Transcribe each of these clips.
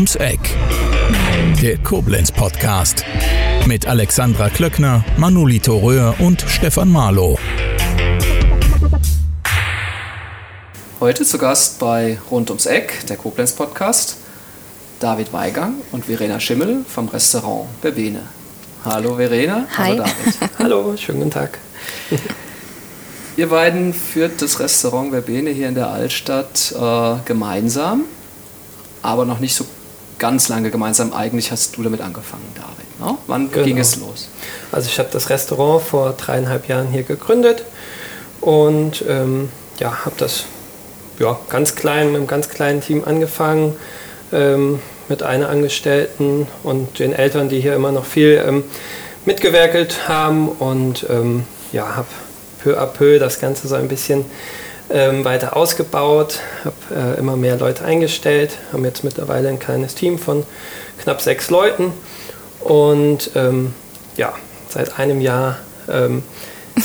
ums Eck. Der Koblenz Podcast mit Alexandra Klöckner, Manolito Röhr und Stefan Marlow. Heute zu Gast bei Rund ums Eck, der Koblenz Podcast, David Weigang und Verena Schimmel vom Restaurant Berbene. Hallo Verena. Hi. Hallo David. Hallo, schönen guten Tag. Ihr beiden führt das Restaurant Verbene hier in der Altstadt äh, gemeinsam, aber noch nicht so ganz lange gemeinsam. Eigentlich hast du damit angefangen, David. Ne? Wann Genau. ging es los? Also ich habe das Restaurant vor dreieinhalb Jahren hier gegründet und ähm, ja, habe das ja, ganz klein, mit einem ganz kleinen Team angefangen, ähm, mit einer Angestellten und den Eltern, die hier immer noch viel ähm, mitgewerkelt haben und ähm, ja, habe peu à peu das Ganze so ein bisschen ähm, weiter ausgebaut, habe äh, immer mehr Leute eingestellt, haben jetzt mittlerweile ein kleines Team von knapp sechs Leuten und ähm, ja, seit einem Jahr ähm,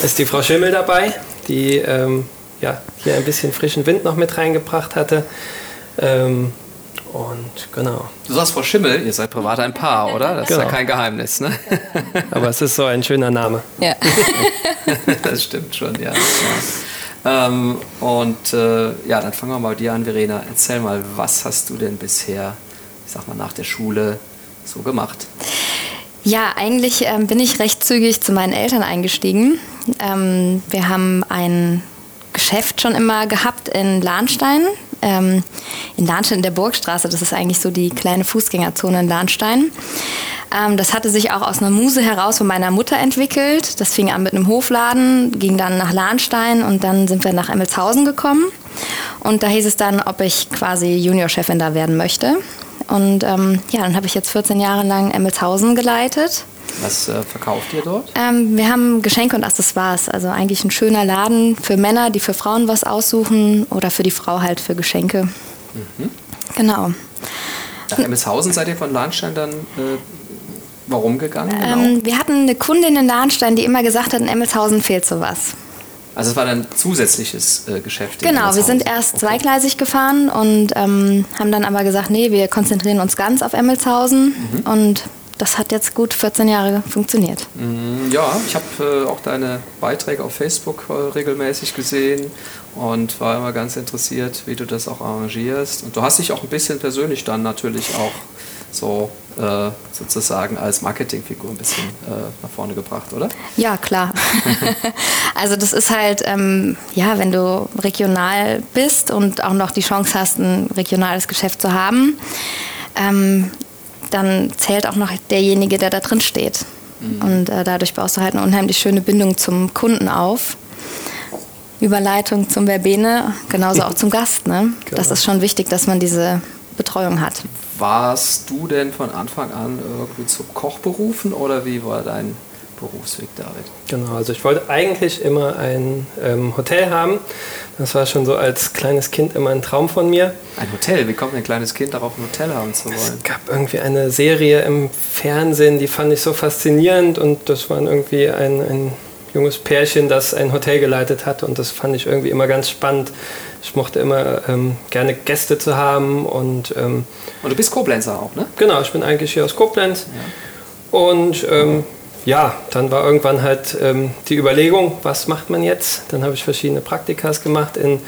ist die Frau Schimmel dabei, die ähm, ja, hier ein bisschen frischen Wind noch mit reingebracht hatte. Ähm, und genau, Du sagst Frau Schimmel, ihr seid privat ein Paar, oder? Das ist ja Genau. kein Geheimnis, ne? aber es ist so ein schöner Name. Ja. das stimmt schon, ja. Ähm, und äh, ja, dann fangen wir mal bei dir an, Verena. Erzähl mal, was hast du denn bisher, ich sag mal, nach der Schule so gemacht? Ja, eigentlich ähm, bin ich recht zügig zu meinen Eltern eingestiegen. Ähm, wir haben ein Geschäft schon immer gehabt in Lahnstein. Ähm, in Lahnstein in der Burgstraße, das ist eigentlich so die kleine Fußgängerzone in Lahnstein. Ähm, das hatte sich auch aus einer Muse heraus von meiner Mutter entwickelt. Das fing an mit einem Hofladen, ging dann nach Lahnstein und dann sind wir nach Emmelshausen gekommen. Und da hieß es dann, ob ich quasi Juniorchefin da werden möchte. Und ähm, ja, dann habe ich jetzt 14 Jahre lang Emmelshausen geleitet. Was äh, verkauft ihr dort? Ähm, wir haben Geschenke und Accessoires, also eigentlich ein schöner Laden für Männer, die für Frauen was aussuchen oder für die Frau halt für Geschenke. Genau. Nach Emmelshausen seid ihr von Lahnstein dann äh, warum gegangen? Genau. Ähm, wir hatten eine Kundin in Lahnstein, die immer gesagt hat, in Emmelshausen fehlt sowas. also es war dann zusätzliches äh, Geschäft. Genau, wir sind erst Okay. zweigleisig gefahren und ähm, haben dann aber gesagt, nee, wir konzentrieren uns ganz auf Emmelshausen und das hat jetzt gut 14 Jahre funktioniert. Mm, Ja, ich habe äh, auch deine Beiträge auf Facebook äh, regelmäßig gesehen und war immer ganz interessiert, wie du das auch arrangierst. Und du hast dich auch ein bisschen persönlich dann natürlich auch so äh, sozusagen als Marketingfigur ein bisschen äh, nach vorne gebracht, oder? Ja, klar. also das ist halt, ähm, ja, wenn du regional bist und auch noch die Chance hast, ein regionales Geschäft zu haben, ähm, dann zählt auch noch derjenige, der da drin steht. Und äh, dadurch baust du halt eine unheimlich schöne Bindung zum Kunden auf. Überleitung zum Verbene, genauso auch zum Gast. Ne? Das Genau. ist schon wichtig, dass man diese Betreuung hat. Warst du denn von Anfang an irgendwie zum Koch berufen oder wie war dein Berufsweg, David? Genau, also ich wollte eigentlich immer ein ähm, Hotel haben. Das war schon so als kleines Kind immer ein Traum von mir. Ein Hotel? Wie kommt ein kleines Kind darauf, ein Hotel haben zu wollen? Es gab irgendwie eine Serie im Fernsehen, die fand ich so faszinierend und das war irgendwie ein, ein junges Pärchen, das ein Hotel geleitet hat und das fand ich irgendwie immer ganz spannend. Ich mochte immer ähm, gerne Gäste zu haben und ähm, Und du bist Koblenzer auch, ne? genau, ich bin eigentlich hier aus Koblenz und ähm, ja, dann war irgendwann halt ähm, die Überlegung, was macht man jetzt? Dann habe ich verschiedene Praktikas gemacht in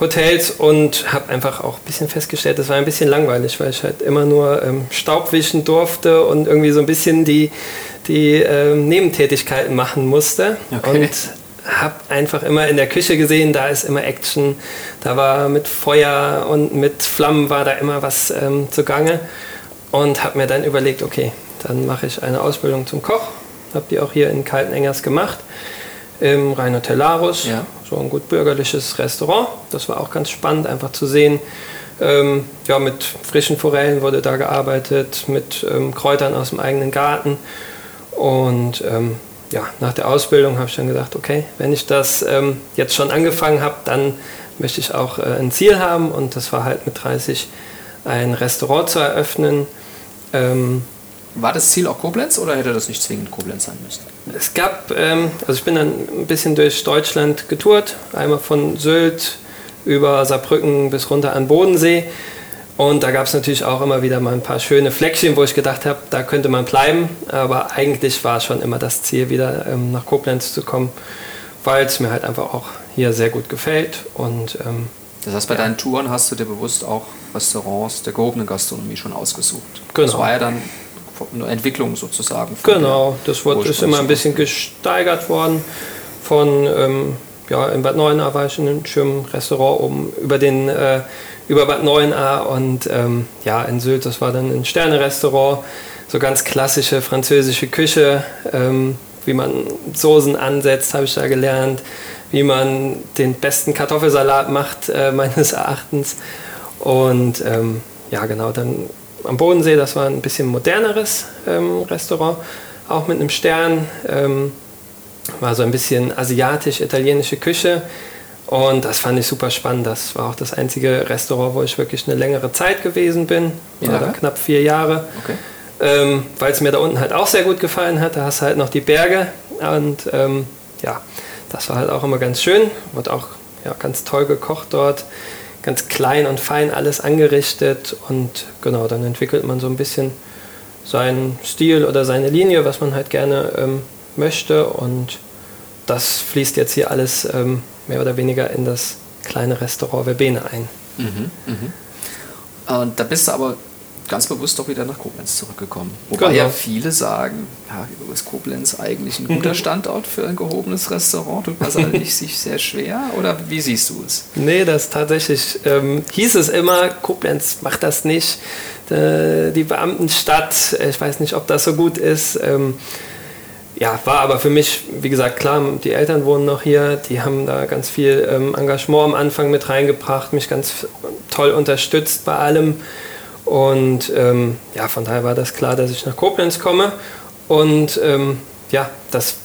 Hotels und habe einfach auch ein bisschen festgestellt, das war ein bisschen langweilig, weil ich halt immer nur ähm, Staub wischen durfte und irgendwie so ein bisschen die, die ähm, Nebentätigkeiten machen musste. Okay. Und habe einfach immer in der Küche gesehen, da ist immer Action, da war mit Feuer und mit Flammen war da immer was ähm, zugange und habe mir dann überlegt, okay, dann mache ich eine Ausbildung zum Koch, habe die auch hier in Kaltenengers gemacht, im Rheinhotel Larus, Ja. so ein gut bürgerliches Restaurant. Das war auch ganz spannend, einfach zu sehen. Ähm, ja, mit frischen Forellen wurde da gearbeitet, mit ähm, Kräutern aus dem eigenen Garten. Und ähm, ja, nach der Ausbildung habe ich dann gedacht, okay, wenn ich das ähm, jetzt schon angefangen habe, dann möchte ich auch äh, ein Ziel haben. Und das war halt mit 30 ein Restaurant zu eröffnen. War das Ziel auch Koblenz oder hätte das nicht zwingend Koblenz sein müssen? es gab, ähm, also ich bin dann ein bisschen durch Deutschland getourt, einmal von Sylt über Saarbrücken bis runter an Bodensee Und da gab es natürlich auch immer wieder mal ein paar schöne Fleckchen, wo ich gedacht habe, da könnte man bleiben. Aber eigentlich war schon immer das Ziel, wieder ähm, nach Koblenz zu kommen, weil es mir halt einfach auch hier sehr gut gefällt. Und, ähm, das heißt, bei ja. deinen Touren hast du dir bewusst auch Restaurants der gehobenen Gastronomie schon ausgesucht. Genau. Das war ja dann Entwicklung sozusagen. Genau, das wird, ist immer ein bisschen gesteigert worden. Von, ähm, ja, in Bad Neuenahr war ich in einem schönen Restaurant oben über, den, äh, über Bad Neuenahr und ähm, ja, in Sylt, das war dann ein Sterne-Restaurant, so ganz klassische französische Küche, ähm, wie man Soßen ansetzt, habe ich da gelernt, wie man den besten Kartoffelsalat macht, äh, meines Erachtens. Und ähm, ja, genau, dann am Bodensee, das war ein bisschen moderneres ähm, Restaurant, auch mit einem Stern. Ähm, war so ein bisschen asiatisch-italienische Küche. Und das fand ich super spannend. Das war auch das einzige Restaurant, wo ich wirklich eine längere Zeit gewesen bin. Ja. knapp vier Jahre. Okay. Ähm, Weil es mir da unten halt auch sehr gut gefallen hat. Da hast du halt noch die Berge. Und ähm, ja, das war halt auch immer ganz schön. Wurde auch ja, ganz toll gekocht dort ganz klein und fein alles angerichtet und genau, dann entwickelt man so ein bisschen seinen Stil oder seine Linie, was man halt gerne ähm, möchte und das fließt jetzt hier alles ähm, mehr oder weniger in das kleine Restaurant Verbene ein. Mhm, mh. Und da bist du aber ganz bewusst doch wieder nach Koblenz zurückgekommen. Wobei genau. ja viele sagen, ja, ist Koblenz eigentlich ein guter Standort für ein gehobenes Restaurant? Tut man eigentlich sich sehr schwer? Oder wie siehst du es? Nee, das tatsächlich ähm, hieß es immer, Koblenz macht das nicht. Äh, die Beamtenstadt, ich weiß nicht, ob das so gut ist. Ähm, ja, war aber für mich, wie gesagt, klar, die Eltern wohnen noch hier, die haben da ganz viel ähm, Engagement am Anfang mit reingebracht, mich ganz toll unterstützt bei allem. Und ähm, ja, von daher war das klar, dass ich nach Koblenz komme. Und ähm, ja, das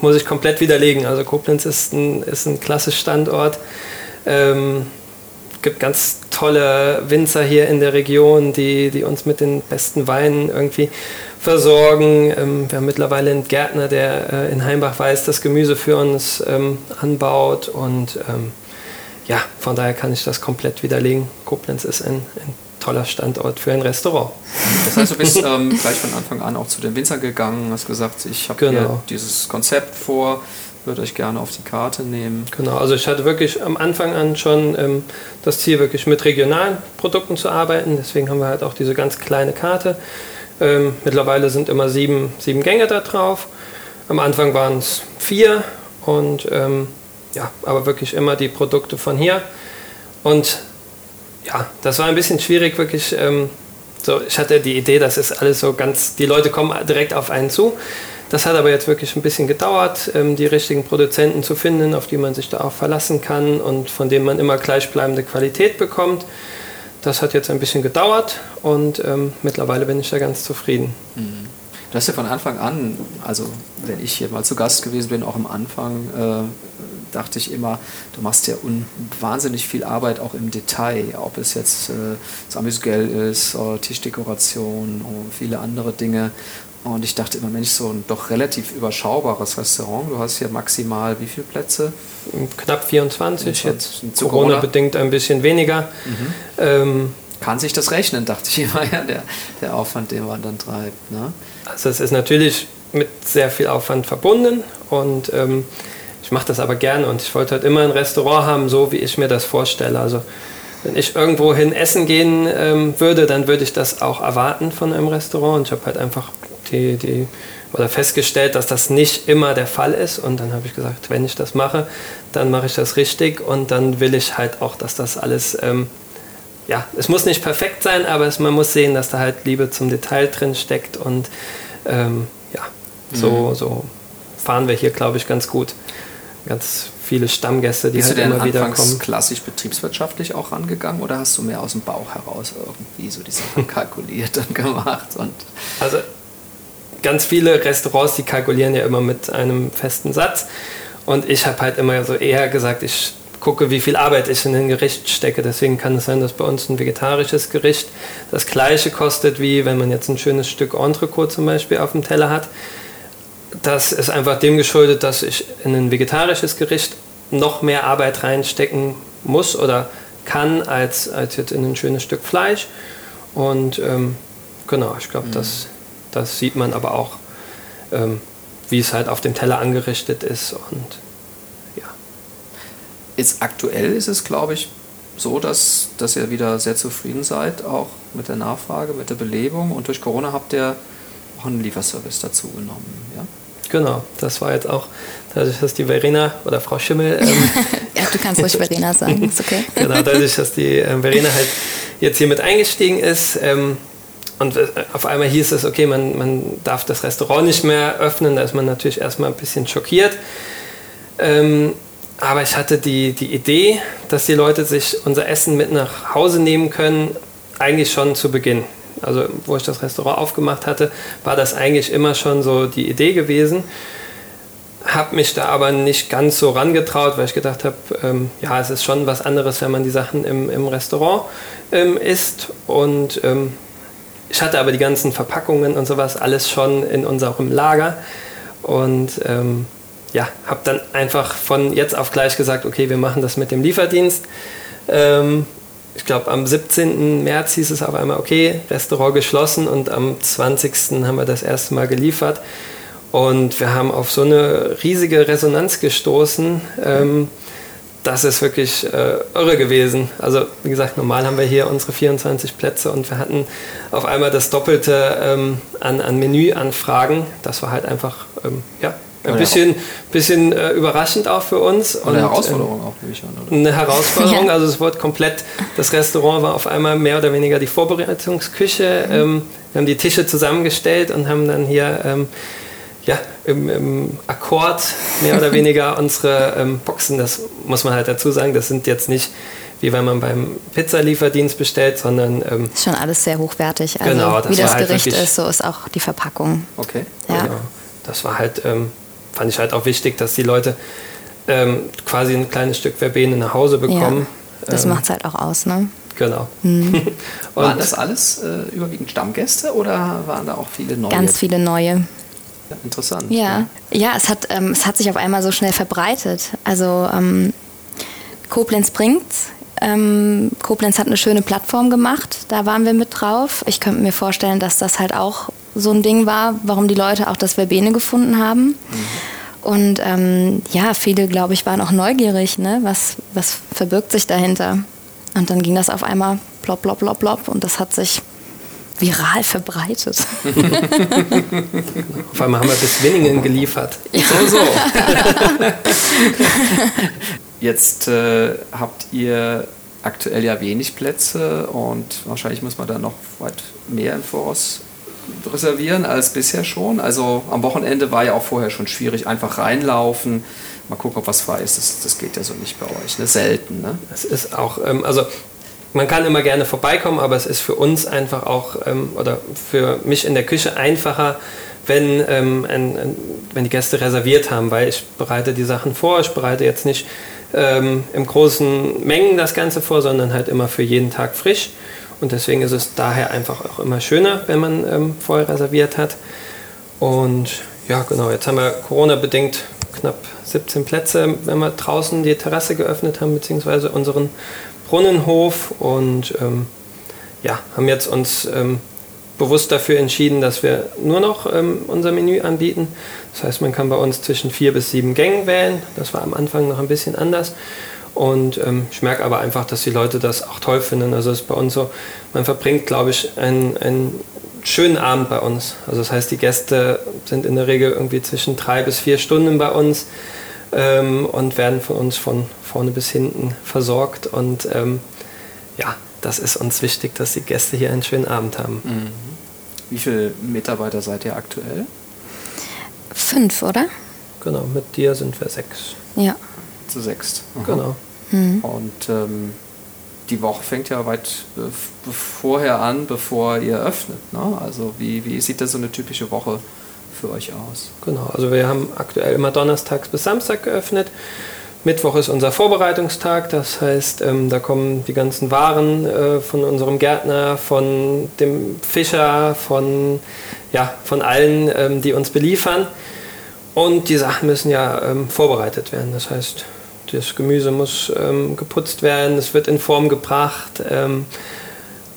muss ich komplett widerlegen. Also Koblenz ist ein, ist ein klasse Standort. Ähm, gibt ganz tolle Winzer hier in der Region, die, die uns mit den besten Weinen irgendwie versorgen. Ähm, wir haben mittlerweile einen Gärtner, der äh, in Heimbach weiß, das Gemüse für uns ähm, anbaut. Und ähm, ja, von daher kann ich das komplett widerlegen. Koblenz ist ein, ein toller Standort für ein Restaurant. Das heißt, du bist ähm, gleich von Anfang an auch zu den Winzern gegangen, hast gesagt, ich habe genau. hier dieses Konzept vor, würde euch gerne auf die Karte nehmen. Genau, also ich hatte wirklich am Anfang an schon ähm, das Ziel, wirklich mit regionalen Produkten zu arbeiten. Deswegen haben wir halt auch diese ganz kleine Karte. Ähm, mittlerweile sind immer sieben, sieben Gänge da drauf. Am Anfang waren es vier und ähm, ja, aber wirklich immer die Produkte von hier. Und ja, das war ein bisschen schwierig, wirklich. Ähm, so, ich hatte die Idee, das ist alles so ganz, die Leute kommen direkt auf einen zu. Das hat aber jetzt wirklich ein bisschen gedauert, ähm, die richtigen Produzenten zu finden, auf die man sich da auch verlassen kann und von denen man immer gleichbleibende Qualität bekommt. Das hat jetzt ein bisschen gedauert und ähm, mittlerweile bin ich da ganz zufrieden. Mhm. Du hast ja von Anfang an, also wenn ich hier mal zu Gast gewesen bin, auch am Anfang, äh, dachte ich immer, du machst ja wahnsinnig viel Arbeit auch im Detail, ob es jetzt äh, das Amüsgel ist, Tischdekoration und viele andere Dinge. Und ich dachte immer, Mensch, so ein doch relativ überschaubares Restaurant. Du hast hier maximal wie viele Plätze? Knapp 24, jetzt Corona-bedingt ein bisschen weniger. Mhm. Ähm, Kann sich das rechnen, dachte ich immer, ja, der, der Aufwand, den man dann treibt. Ne? Also es ist natürlich mit sehr viel Aufwand verbunden und ähm, ich mache das aber gerne und ich wollte halt immer ein Restaurant haben, so wie ich mir das vorstelle. Also wenn ich irgendwo hin essen gehen ähm, würde, dann würde ich das auch erwarten von einem Restaurant. Und ich habe halt einfach die, die, oder festgestellt, dass das nicht immer der Fall ist. Und dann habe ich gesagt, wenn ich das mache, dann mache ich das richtig und dann will ich halt auch, dass das alles, ähm, ja, es muss nicht perfekt sein, aber es, man muss sehen, dass da halt Liebe zum Detail drin steckt und ähm, ja, so, mhm. so fahren wir hier, glaube ich, ganz gut ganz viele Stammgäste, die Bist halt du denn immer wieder kommen. klassisch betriebswirtschaftlich auch rangegangen oder hast du mehr aus dem Bauch heraus irgendwie so die Sachen kalkuliert und gemacht? Und also ganz viele Restaurants, die kalkulieren ja immer mit einem festen Satz und ich habe halt immer so eher gesagt, ich gucke, wie viel Arbeit ich in ein Gericht stecke. Deswegen kann es sein, dass bei uns ein vegetarisches Gericht das gleiche kostet, wie wenn man jetzt ein schönes Stück Entrecot zum Beispiel auf dem Teller hat das ist einfach dem geschuldet, dass ich in ein vegetarisches Gericht noch mehr Arbeit reinstecken muss oder kann als, als jetzt in ein schönes Stück Fleisch. Und ähm, genau, ich glaube, mhm. das, das sieht man aber auch, ähm, wie es halt auf dem Teller angerichtet ist. Und ja. Jetzt aktuell ist es, glaube ich, so, dass, dass ihr wieder sehr zufrieden seid, auch mit der Nachfrage, mit der Belebung. Und durch Corona habt ihr auch einen Lieferservice dazu genommen. Ja? Genau, das war jetzt auch dadurch, dass die Verena oder Frau Schimmel. Ähm, ja, du kannst ruhig Verena sagen, ist okay. genau, dadurch, dass die ähm, Verena halt jetzt hier mit eingestiegen ist. Ähm, und äh, auf einmal hieß es, okay, man, man darf das Restaurant nicht mehr öffnen. Da ist man natürlich erstmal ein bisschen schockiert. Ähm, aber ich hatte die, die Idee, dass die Leute sich unser Essen mit nach Hause nehmen können, eigentlich schon zu Beginn also wo ich das Restaurant aufgemacht hatte, war das eigentlich immer schon so die Idee gewesen. Habe mich da aber nicht ganz so rangetraut, weil ich gedacht habe, ähm, ja, es ist schon was anderes, wenn man die Sachen im, im Restaurant ähm, isst. Und ähm, ich hatte aber die ganzen Verpackungen und sowas alles schon in unserem Lager. Und ähm, ja, habe dann einfach von jetzt auf gleich gesagt, okay, wir machen das mit dem Lieferdienst. Ähm, ich glaube, am 17. März hieß es auf einmal, okay, Restaurant geschlossen und am 20. haben wir das erste Mal geliefert. Und wir haben auf so eine riesige Resonanz gestoßen. Ähm, das ist wirklich äh, irre gewesen. Also wie gesagt, normal haben wir hier unsere 24 Plätze und wir hatten auf einmal das Doppelte ähm, an, an Menüanfragen. Das war halt einfach ähm, ja, ein bisschen, bisschen äh, überraschend auch für uns. Und, eine Herausforderung äh, auch, nehme ich an, oder? Eine Herausforderung, ja. also es wurde komplett, das Restaurant war auf einmal mehr oder weniger die Vorbereitungsküche. Mhm. Ähm, wir haben die Tische zusammengestellt und haben dann hier ähm, ja, im, im, Akkord mehr oder weniger unsere ähm, Boxen, das muss man halt dazu sagen, das sind jetzt nicht wie wenn man beim Pizzalieferdienst bestellt, sondern... Ähm, ist schon alles sehr hochwertig. Also genau, das wie das halt Gericht ist, so ist auch die Verpackung. Okay. Ja. Genau. Das war halt ähm, fand ich halt auch wichtig, dass die Leute ähm, quasi ein kleines Stück Verbene nach Hause bekommen. Ja, das ähm, macht es halt auch aus, ne? Genau. Mhm. waren das alles äh, überwiegend Stammgäste oder waren da auch viele neue? Ganz viele neue. Ja, interessant. Ja, ja. ja es, hat, ähm, es hat sich auf einmal so schnell verbreitet. Also ähm, Koblenz bringt's. Ähm, Koblenz hat eine schöne Plattform gemacht, da waren wir mit drauf. Ich könnte mir vorstellen, dass das halt auch so ein Ding war, warum die Leute auch das Verbene gefunden haben. Und ähm, ja, viele, glaube ich, waren auch neugierig, ne? was, was verbirgt sich dahinter. Und dann ging das auf einmal plopp, plopp, plopp, plopp und das hat sich viral verbreitet. auf einmal haben wir bis Winningen geliefert. Ja. So, so. Jetzt äh, habt ihr aktuell ja wenig Plätze und wahrscheinlich muss man da noch weit mehr im Voraus reservieren als bisher schon. Also am Wochenende war ja auch vorher schon schwierig, einfach reinlaufen, mal gucken, ob was frei ist. Das, das geht ja so nicht bei euch, ne? selten. Ne? Es ist auch, ähm, also man kann immer gerne vorbeikommen, aber es ist für uns einfach auch, ähm, oder für mich in der Küche einfacher, wenn, ähm, ein, ein, wenn die Gäste reserviert haben, weil ich bereite die Sachen vor, ich bereite jetzt nicht ähm, im großen Mengen das Ganze vor, sondern halt immer für jeden Tag frisch. Und deswegen ist es daher einfach auch immer schöner, wenn man ähm, vorher reserviert hat. Und ja, genau, jetzt haben wir Corona-bedingt knapp 17 Plätze, wenn wir draußen die Terrasse geöffnet haben, beziehungsweise unseren Brunnenhof. Und ähm, ja, haben jetzt uns ähm, bewusst dafür entschieden, dass wir nur noch ähm, unser Menü anbieten. Das heißt, man kann bei uns zwischen vier bis sieben Gängen wählen. Das war am Anfang noch ein bisschen anders. Und ähm, ich merke aber einfach, dass die Leute das auch toll finden. Also es ist bei uns so, man verbringt, glaube ich, einen, einen schönen Abend bei uns. Also das heißt, die Gäste sind in der Regel irgendwie zwischen drei bis vier Stunden bei uns ähm, und werden von uns von vorne bis hinten versorgt. Und ähm, ja, das ist uns wichtig, dass die Gäste hier einen schönen Abend haben. Mhm. Wie viele Mitarbeiter seid ihr aktuell? Fünf, oder? Genau, mit dir sind wir sechs. Ja zu sechst. Aha. Genau. Mhm. Und ähm, die Woche fängt ja weit vorher an, bevor ihr öffnet. Ne? Also wie, wie sieht da so eine typische Woche für euch aus? Genau, also wir haben aktuell immer donnerstags bis Samstag geöffnet. Mittwoch ist unser Vorbereitungstag, das heißt, ähm, da kommen die ganzen Waren äh, von unserem Gärtner, von dem Fischer, von, ja, von allen, ähm, die uns beliefern. Und die Sachen müssen ja ähm, vorbereitet werden. Das heißt, das Gemüse muss ähm, geputzt werden, es wird in Form gebracht. Ähm,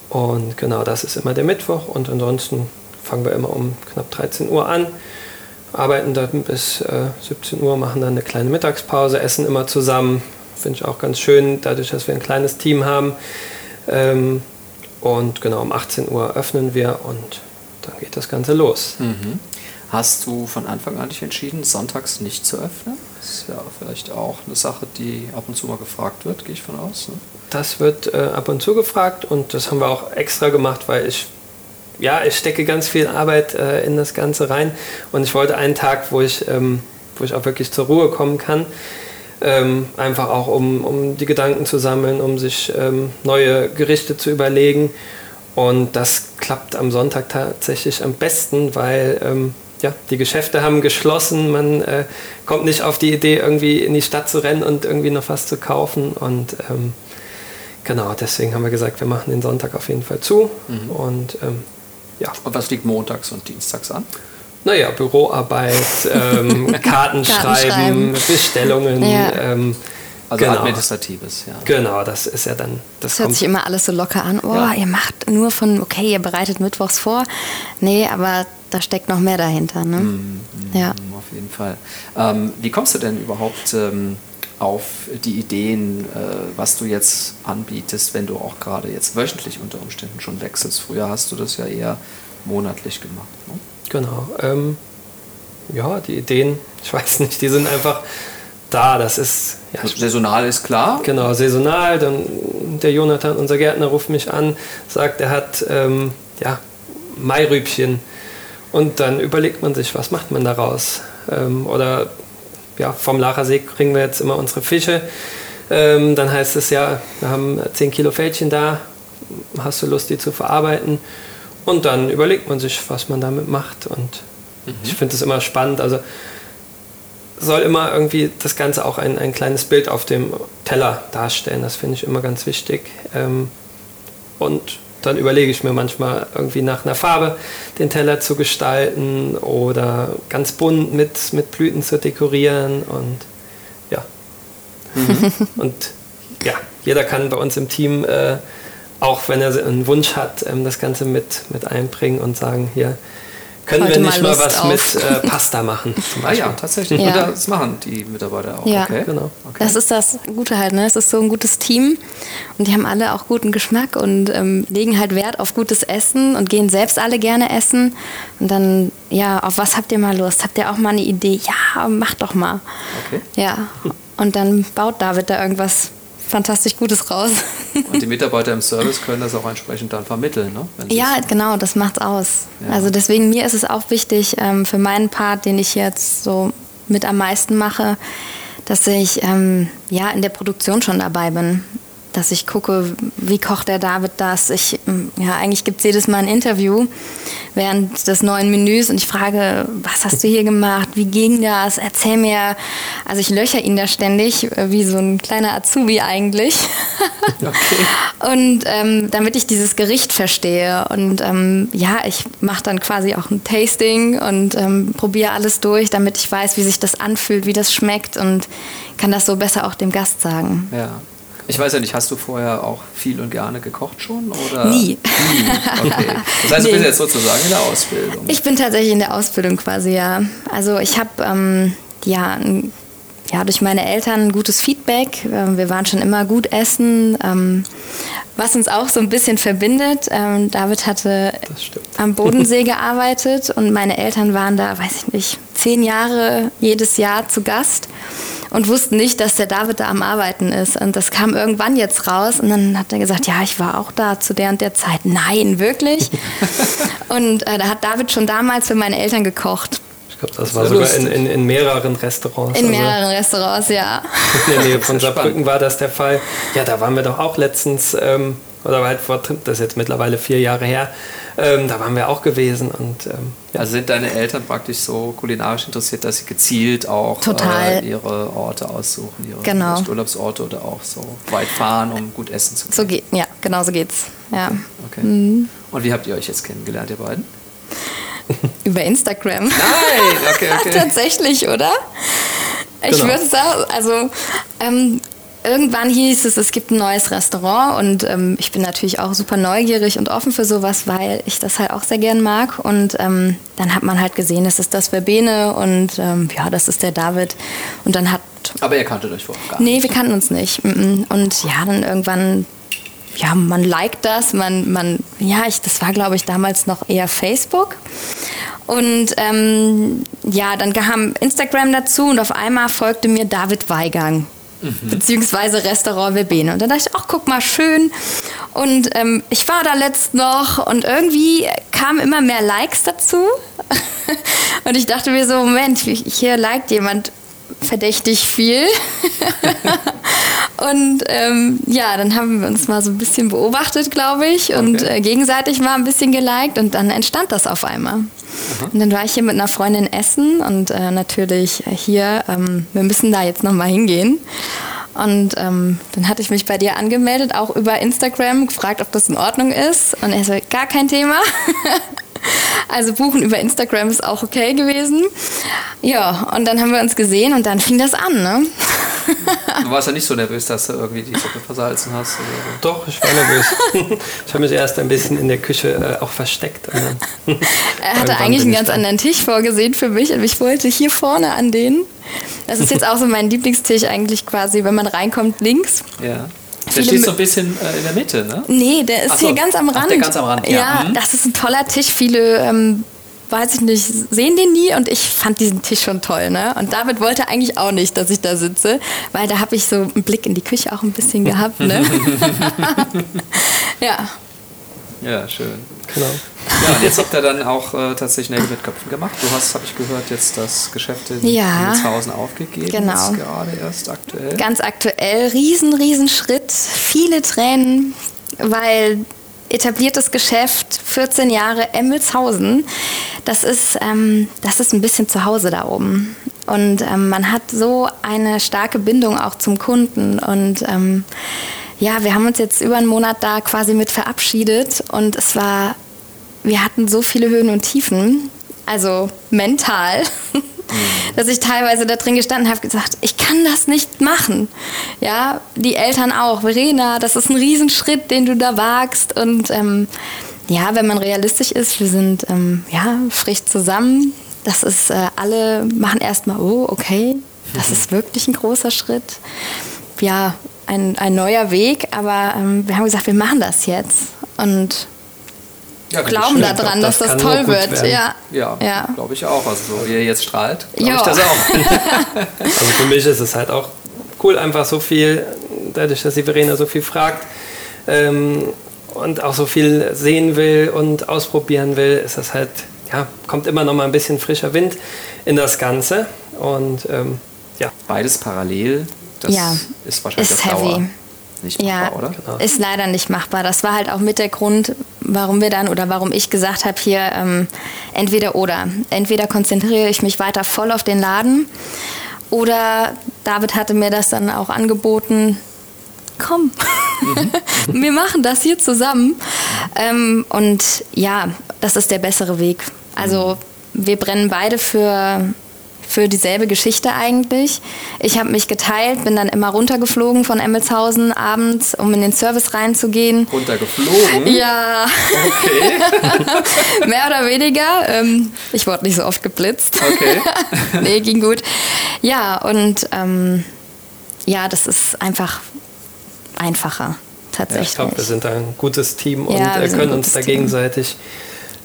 und genau, das ist immer der Mittwoch. Und ansonsten fangen wir immer um knapp 13 Uhr an, arbeiten dann bis äh, 17 Uhr, machen dann eine kleine Mittagspause, essen immer zusammen. Finde ich auch ganz schön, dadurch, dass wir ein kleines Team haben. Ähm, und genau um 18 Uhr öffnen wir und dann geht das Ganze los. Mhm. Hast du von Anfang an dich entschieden, sonntags nicht zu öffnen? Das ist ja vielleicht auch eine Sache, die ab und zu mal gefragt wird, gehe ich von aus. Ne? Das wird äh, ab und zu gefragt und das haben wir auch extra gemacht, weil ich, ja, ich stecke ganz viel Arbeit äh, in das Ganze rein und ich wollte einen Tag, wo ich, ähm, wo ich auch wirklich zur Ruhe kommen kann. Ähm, einfach auch, um, um die Gedanken zu sammeln, um sich ähm, neue Gerichte zu überlegen. Und das klappt am Sonntag tatsächlich am besten, weil ähm, ja, die Geschäfte haben geschlossen, man äh, kommt nicht auf die Idee, irgendwie in die Stadt zu rennen und irgendwie noch was zu kaufen. Und ähm, genau, deswegen haben wir gesagt, wir machen den Sonntag auf jeden Fall zu. Mhm. Und ähm, ja. Und was liegt montags und dienstags an? Naja, Büroarbeit, ähm, Karten schreiben, Bestellungen. Ja. Ähm, also genau. Administratives, ja. Genau, das ist ja dann. Das, das hört sich immer alles so locker an. Oh, ja. ihr macht nur von, okay, ihr bereitet mittwochs vor. Nee, aber da steckt noch mehr dahinter. Ne? Mm, mm, ja. Auf jeden Fall. Ähm, wie kommst du denn überhaupt ähm, auf die Ideen, äh, was du jetzt anbietest, wenn du auch gerade jetzt wöchentlich unter Umständen schon wechselst? Früher hast du das ja eher monatlich gemacht. Ne? Genau. Ähm, ja, die Ideen, ich weiß nicht, die sind einfach da. Das ist. Ja, also saisonal ist klar. Genau, saisonal. Dann der Jonathan, unser Gärtner, ruft mich an, sagt, er hat ähm, ja, Mairübchen. Und dann überlegt man sich, was macht man daraus? Ähm, oder ja, vom Lachersee kriegen wir jetzt immer unsere Fische. Ähm, dann heißt es ja, wir haben 10 Kilo Fältchen da, hast du Lust, die zu verarbeiten? Und dann überlegt man sich, was man damit macht. Und mhm. ich finde es immer spannend. Also soll immer irgendwie das Ganze auch ein, ein kleines Bild auf dem Teller darstellen. Das finde ich immer ganz wichtig. Ähm, und dann überlege ich mir manchmal irgendwie nach einer Farbe den Teller zu gestalten oder ganz bunt mit, mit Blüten zu dekorieren und ja. Mhm. und ja, jeder kann bei uns im Team, äh, auch wenn er einen Wunsch hat, ähm, das Ganze mit, mit einbringen und sagen, hier, können wir nicht mal, mal was auf. mit äh, Pasta machen? ah ja, tatsächlich. Ja. Das machen die Mitarbeiter auch. Ja, okay. genau. Okay. Das ist das Gute halt. Ne? Es ist so ein gutes Team und die haben alle auch guten Geschmack und ähm, legen halt Wert auf gutes Essen und gehen selbst alle gerne essen. Und dann, ja, auf was habt ihr mal Lust? Habt ihr auch mal eine Idee? Ja, macht doch mal. Okay. Ja. Und dann baut David da irgendwas fantastisch Gutes raus. Und die Mitarbeiter im Service können das auch entsprechend dann vermitteln, ne? ja, genau, das macht's aus. Ja. Also deswegen mir ist es auch wichtig ähm, für meinen Part, den ich jetzt so mit am meisten mache, dass ich ähm, ja in der Produktion schon dabei bin dass ich gucke, wie kocht der David das. Ich, ja, eigentlich gibt es jedes Mal ein Interview während des neuen Menüs und ich frage, was hast du hier gemacht? Wie ging das? Erzähl mir. Also ich löcher ihn da ständig, äh, wie so ein kleiner Azubi eigentlich. Okay. und ähm, damit ich dieses Gericht verstehe. Und ähm, ja, ich mache dann quasi auch ein Tasting und ähm, probiere alles durch, damit ich weiß, wie sich das anfühlt, wie das schmeckt und kann das so besser auch dem Gast sagen. Ja. Ich weiß ja nicht, hast du vorher auch viel und gerne gekocht schon? Oder? Nie. Nie. Okay. Das heißt, du nee. bist jetzt sozusagen in der Ausbildung. Ich bin tatsächlich in der Ausbildung quasi, ja. Also ich habe ähm, ja, ja durch meine Eltern ein gutes Feedback. Ähm, wir waren schon immer gut essen. Ähm, was uns auch so ein bisschen verbindet, ähm, David hatte am Bodensee gearbeitet und meine Eltern waren da, weiß ich nicht, zehn Jahre jedes Jahr zu Gast und wussten nicht, dass der David da am Arbeiten ist. Und das kam irgendwann jetzt raus und dann hat er gesagt, ja, ich war auch da zu der und der Zeit. Nein, wirklich? und äh, da hat David schon damals für meine Eltern gekocht. Ich glaube, das war sogar in, in, in, mehreren Restaurants. In also mehreren Restaurants, ja. In der Nähe von Saarbrücken war das der Fall. Ja, da waren wir doch auch letztens, ähm, oder halt vor, das ist jetzt mittlerweile vier Jahre her, ähm, da waren wir auch gewesen. Und, ähm, ja. Also sind deine Eltern praktisch so kulinarisch interessiert, dass sie gezielt auch äh, ihre Orte aussuchen, ihre genau. Urlaubsorte oder auch so weit fahren, um gut essen zu können? So geht, ja, genau so geht's. Ja. Okay. Mhm. Und wie habt ihr euch jetzt kennengelernt, ihr beiden? Über Instagram. Nein, okay, okay. Tatsächlich, oder? Ich genau. würde sagen, also ähm, irgendwann hieß es, es gibt ein neues Restaurant und ähm, ich bin natürlich auch super neugierig und offen für sowas, weil ich das halt auch sehr gern mag. Und ähm, dann hat man halt gesehen, das ist das Verbene und ähm, ja, das ist der David. Und dann hat. Aber ihr kanntet euch vorher gar nicht? Nee, wir kannten uns nicht. Und ja, dann irgendwann. Ja, man liked das, man, man, ja, ich, das war glaube ich damals noch eher Facebook. Und ähm, ja, dann kam Instagram dazu und auf einmal folgte mir David Weigang mhm. beziehungsweise Restaurant Verbene. Und dann dachte ich, ach, guck mal, schön. Und ähm, ich war da letzt noch und irgendwie kamen immer mehr Likes dazu. und ich dachte mir so, Moment, hier liked jemand verdächtig viel. und ähm, ja, dann haben wir uns mal so ein bisschen beobachtet, glaube ich, und okay. äh, gegenseitig mal ein bisschen geliked und dann entstand das auf einmal. Aha. Und dann war ich hier mit einer Freundin essen und äh, natürlich hier, ähm, wir müssen da jetzt nochmal hingehen. Und ähm, dann hatte ich mich bei dir angemeldet, auch über Instagram, gefragt, ob das in Ordnung ist. Und er so, gar kein Thema. Also buchen über Instagram ist auch okay gewesen. Ja, und dann haben wir uns gesehen und dann fing das an, ne? Du warst ja nicht so nervös, dass du irgendwie die Suppe versalzen hast. Oder so. Doch, ich war nervös. Ich habe mich erst ein bisschen in der Küche äh, auch versteckt. er hatte eigentlich einen ganz anderen Tisch vorgesehen für mich und ich wollte hier vorne an den. Das ist jetzt auch so mein Lieblingstisch eigentlich quasi, wenn man reinkommt links. Ja. Der steht so ein bisschen äh, in der Mitte, ne? Nee, der ist so. hier ganz am Rand. Ach, der ganz am Rand, ja. Ja, mhm. das ist ein toller Tisch. Viele, ähm, weiß ich nicht, sehen den nie und ich fand diesen Tisch schon toll, ne? Und David wollte eigentlich auch nicht, dass ich da sitze, weil da habe ich so einen Blick in die Küche auch ein bisschen gehabt, ne? ja. Ja, schön. Genau. Ja, und jetzt habt ihr dann auch äh, tatsächlich Nägel mit Köpfen gemacht. Du hast, habe ich gehört, jetzt das Geschäft in ja, Wilshausen aufgegeben. Genau. Jetzt gerade erst aktuell. Ganz aktuell. Riesen, riesen Schritt. Viele Tränen, weil etabliertes Geschäft, 14 Jahre Emmelshausen. Das ist, ähm, das ist ein bisschen zu Hause da oben. Und ähm, man hat so eine starke Bindung auch zum Kunden. Und ähm, ja, wir haben uns jetzt über einen Monat da quasi mit verabschiedet und es war, wir hatten so viele Höhen und Tiefen, also mental, dass ich teilweise da drin gestanden habe gesagt, ich kann das nicht machen. Ja, die Eltern auch. Verena, das ist ein Riesenschritt, den du da wagst und ähm, ja, wenn man realistisch ist, wir sind ähm, ja frisch zusammen. Das ist, äh, alle machen erstmal, oh, okay, das ist wirklich ein großer Schritt. Ja, ein, ein neuer Weg, aber ähm, wir haben gesagt, wir machen das jetzt und ja, glauben daran, das dass das toll wird. Ja, ja, ja. glaube ich auch. Also so wie ihr jetzt strahlt, glaube ich das auch. also für mich ist es halt auch cool, einfach so viel, dadurch, dass die Verena so viel fragt ähm, und auch so viel sehen will und ausprobieren will, ist das halt, ja, kommt immer noch mal ein bisschen frischer Wind in das Ganze und ähm, ja. Beides parallel das ja, ist wahrscheinlich ist heavy. Dauer nicht machbar, ja, oder? Genau. Ist leider nicht machbar. Das war halt auch mit der Grund, warum wir dann oder warum ich gesagt habe, hier ähm, entweder oder. Entweder konzentriere ich mich weiter voll auf den Laden oder David hatte mir das dann auch angeboten, komm, mhm. wir machen das hier zusammen. Ähm, und ja, das ist der bessere Weg. Also mhm. wir brennen beide für für dieselbe Geschichte eigentlich. Ich habe mich geteilt, bin dann immer runtergeflogen von Emmelshausen abends, um in den Service reinzugehen. Runtergeflogen? Ja. Okay. Mehr oder weniger. Ähm, ich wurde nicht so oft geblitzt. Okay. nee, ging gut. Ja, und ähm, ja, das ist einfach einfacher. Tatsächlich. Ja, ich glaube, wir sind ein gutes Team und ja, können uns da gegenseitig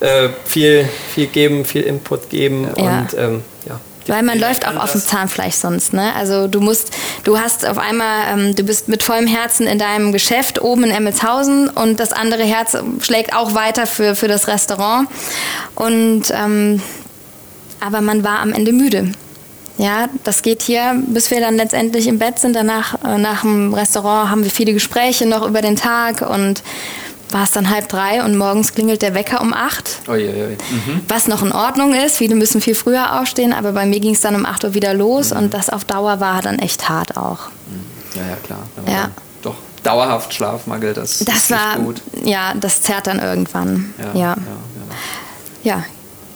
äh, viel, viel geben, viel Input geben ja. und ähm, ja, weil man läuft auch auf dem Zahnfleisch sonst, ne? Also du musst, du hast auf einmal, ähm, du bist mit vollem Herzen in deinem Geschäft oben in Emmelshausen und das andere Herz schlägt auch weiter für, für das Restaurant. Und ähm, aber man war am Ende müde. Ja, das geht hier, bis wir dann letztendlich im Bett sind. Danach, äh, nach dem Restaurant, haben wir viele Gespräche noch über den Tag und war es dann halb drei und morgens klingelt der Wecker um acht. Ui, ui, ui. Mhm. Was noch in Ordnung ist. Viele müssen viel früher aufstehen, aber bei mir ging es dann um acht Uhr wieder los mhm. und das auf Dauer war dann echt hart auch. Mhm. Ja, ja, klar. Ja. Doch dauerhaft Schlafmangel, das, das ist war, gut. Ja, das zerrt dann irgendwann. Ja, ja. ja, ja. ja.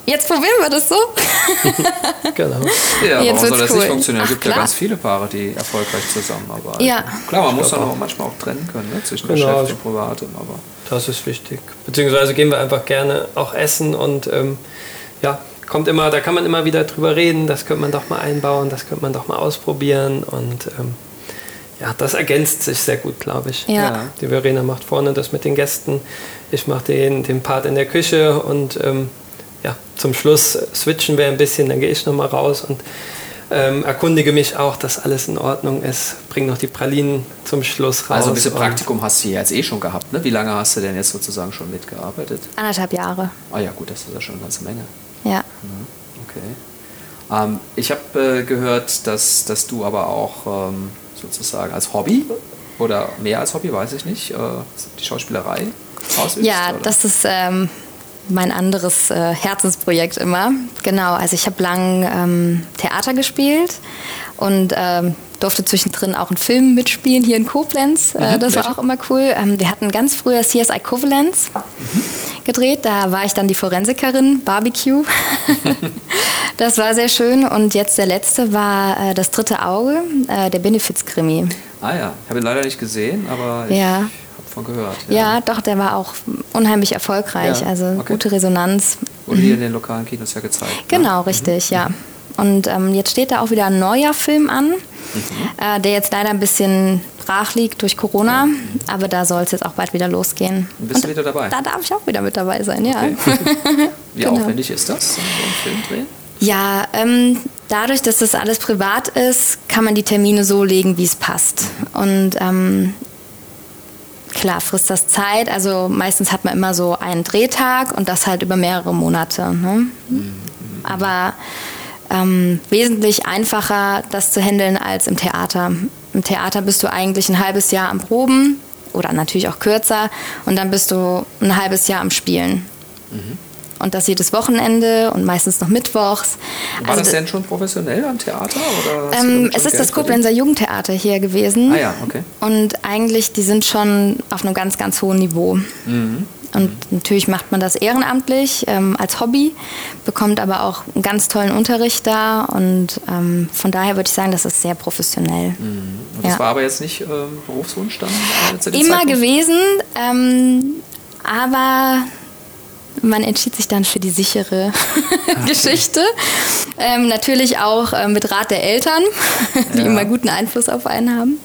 Jetzt probieren wir das so. genau. Ja, Jetzt warum soll das cool. nicht funktionieren? Es Ach, gibt ja klar. ganz viele Paare, die erfolgreich zusammenarbeiten. Ja. Klar, man muss glaub dann auch. auch manchmal auch trennen können ne? zwischen Genau. Geschäft und Privatem, aber Das ist wichtig. Beziehungsweise gehen wir einfach gerne auch essen und ähm, ja, kommt immer, da kann man immer wieder drüber reden, das könnte man doch mal einbauen, das könnte man doch mal ausprobieren und ähm, ja, das ergänzt sich sehr gut, glaube ich. Ja. Die Verena macht vorne das mit den Gästen, ich mache den, den Part in der Küche und ähm, ja, zum Schluss switchen wir ein bisschen, dann gehe ich nochmal raus und ähm, erkundige mich auch, dass alles in Ordnung ist, bringe noch die Pralinen zum Schluss raus. also ein bisschen Praktikum hast du ja jetzt eh schon gehabt. Ne? Wie lange hast du denn jetzt sozusagen schon mitgearbeitet? Anderthalb Jahre. Ah ja, gut, das ist ja schon eine ganze Menge. Ja. Okay. Ähm, ich habe äh, gehört, dass, dass du aber auch ähm, sozusagen als Hobby oder mehr als Hobby, weiß ich nicht, äh, die Schauspielerei ausübst. Ja, oder? das ist ähm, mein anderes äh, Herzensprojekt immer. Genau, also ich habe lang ähm, Theater gespielt und ähm, durfte zwischendrin auch einen Film mitspielen hier in Koblenz. Äh, Mhm, das war auch immer cool. Ähm, wir hatten ganz früher CSI Covalence gedreht. Da war ich dann die Forensikerin, Barbecue. das war sehr schön. Und jetzt der letzte war äh, das dritte Auge, äh, der Benefizkrimi. Ah ja, ich habe ihn leider nicht gesehen, aber ich Ja. habe von gehört. Ja, doch, der war auch unheimlich erfolgreich. Ja, Also okay. gute Resonanz. Wurde hier in den lokalen Kinos ja gezeigt. ne? Genau, richtig, ja. Und ähm, jetzt steht da auch wieder ein neuer Film an, Mhm. äh, der jetzt leider ein bisschen brach liegt durch Corona, aber da soll es jetzt auch bald wieder losgehen. Und bist du Und wieder dabei? Da darf ich auch wieder mit dabei sein, ja. Okay. Wie Genau. aufwendig ist das, so ein Film drehen? Ja, ähm, dadurch, dass das alles privat ist, kann man die Termine so legen, wie es passt. Und ähm, klar, frisst das Zeit. Also meistens hat man immer so einen Drehtag und das halt über mehrere Monate. Ne? Aber ähm, wesentlich einfacher, das zu handeln als im Theater. Im Theater bist du eigentlich ein halbes Jahr am Proben oder natürlich auch kürzer und dann bist du ein halbes Jahr am Spielen. Und das jedes Wochenende und meistens noch mittwochs. War Also das da- denn schon professionell am Theater? Ähm, es ist Geld das Koblenzer Jugendtheater hier gewesen. Ah ja, okay. Und eigentlich, die sind schon auf einem ganz, ganz hohen Niveau. Mhm. Und natürlich macht man das ehrenamtlich ähm, als Hobby, bekommt aber auch einen ganz tollen Unterricht da. Und ähm, von daher würde ich sagen, das ist sehr professionell. Mhm. Das Ja. war aber jetzt nicht ähm, Berufswunsch dann? äh, Immer Zeitpunkt? gewesen, ähm, aber man entschied sich dann für die sichere Geschichte. Ähm, natürlich auch äh, mit Rat der Eltern, die Ja. immer guten Einfluss auf einen haben.